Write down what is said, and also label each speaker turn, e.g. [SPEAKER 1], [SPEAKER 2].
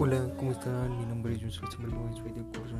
[SPEAKER 1] Hola, ¿cómo están? Mi nombre es Josué Samuel soy de curso